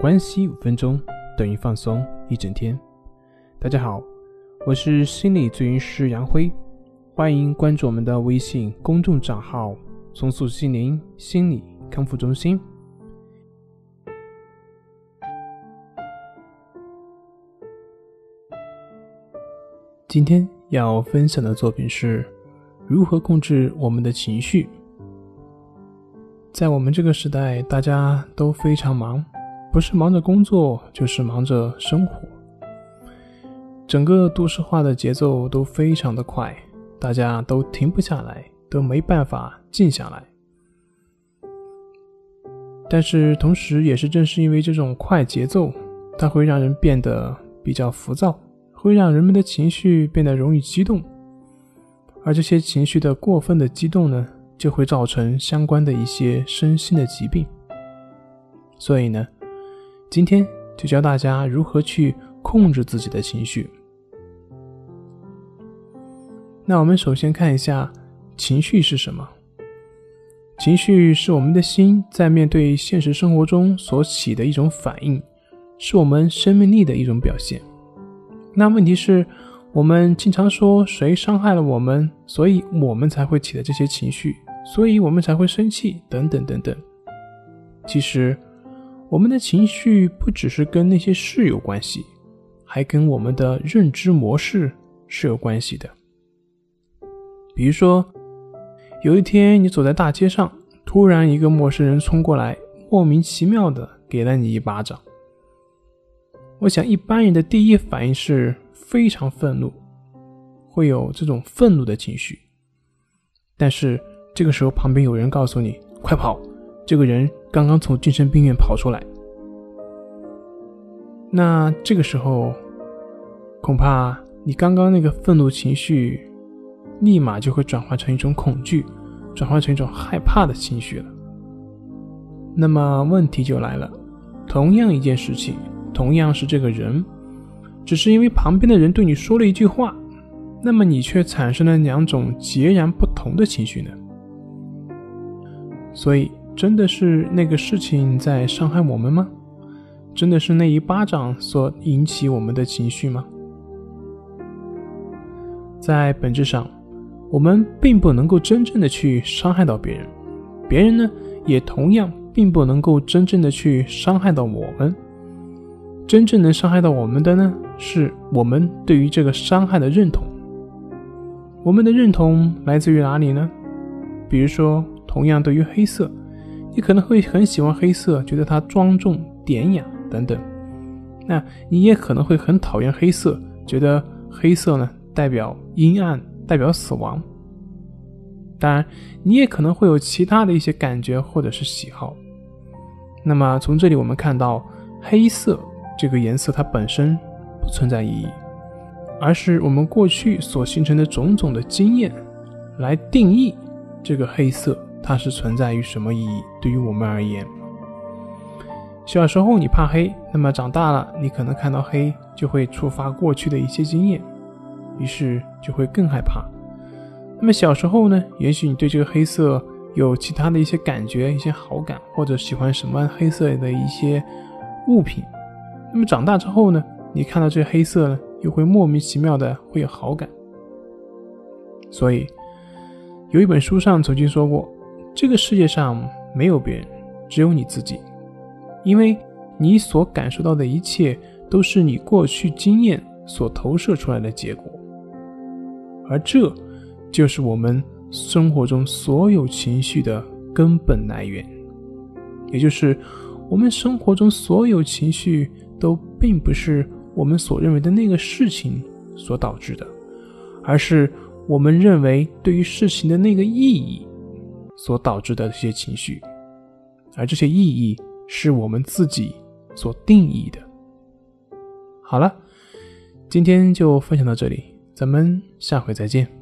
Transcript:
关系五分钟等于放松一整天。大家好，我是心理咨询师杨辉，欢迎关注我们的微信公众账号“重塑心灵心理康复中心”。今天要分享的作品是如何控制我们的情绪。在我们这个时代，大家都非常忙，不是忙着工作，就是忙着生活。整个都市化的节奏都非常的快，大家都停不下来，都没办法静下来。但是同时，也是正是因为这种快节奏，它会让人变得比较浮躁，会让人们的情绪变得容易激动，而这些情绪的过分的激动呢？就会造成相关的一些身心的疾病。所以呢，今天就教大家如何去控制自己的情绪。那我们首先看一下情绪是什么？情绪是我们的心在面对现实生活中所起的一种反应，是我们生命力的一种表现。那问题是？我们经常说谁伤害了我们，所以我们才会起的这些情绪，所以我们才会生气，等等等等。其实，我们的情绪不只是跟那些事有关系，还跟我们的认知模式是有关系的。比如说，有一天你走在大街上，突然一个陌生人冲过来，莫名其妙的给了你一巴掌。我想，一般人的第一反应是。非常愤怒，会有这种愤怒的情绪。但是这个时候，旁边有人告诉你：“快跑！”这个人刚刚从精神病院跑出来。那这个时候，恐怕你刚刚那个愤怒情绪，立马就会转换成一种恐惧，转换成一种害怕的情绪了。那么问题就来了：同样一件事情，同样是这个人。只是因为旁边的人对你说了一句话，那么你却产生了两种截然不同的情绪呢？所以，真的是那个事情在伤害我们吗？真的是那一巴掌所引起我们的情绪吗？在本质上，我们并不能够真正的去伤害到别人，别人呢，也同样并不能够真正的去伤害到我们。真正能伤害到我们的呢？是我们对于这个伤害的认同。我们的认同来自于哪里呢？比如说，同样对于黑色，你可能会很喜欢黑色，觉得它庄重典雅等等。那你也可能会很讨厌黑色，觉得黑色呢代表阴暗，代表死亡。当然，你也可能会有其他的一些感觉或者是喜好。那么从这里我们看到，黑色这个颜色它本身。不存在意义，而是我们过去所形成的种种的经验来定义这个黑色，它是存在于什么意义？对于我们而言，小时候你怕黑，那么长大了你可能看到黑就会触发过去的一些经验，于是就会更害怕。那么小时候呢，也许你对这个黑色有其他的一些感觉、一些好感，或者喜欢什么黑色的一些物品。那么长大之后呢？你看到这黑色呢，又会莫名其妙的会有好感。所以，有一本书上曾经说过，这个世界上没有别人，只有你自己，因为你所感受到的一切都是你过去经验所投射出来的结果，而这就是我们生活中所有情绪的根本来源，也就是我们生活中所有情绪都并不是。我们所认为的那个事情所导致的，而是我们认为对于事情的那个意义所导致的这些情绪，而这些意义是我们自己所定义的。好了，今天就分享到这里，咱们下回再见。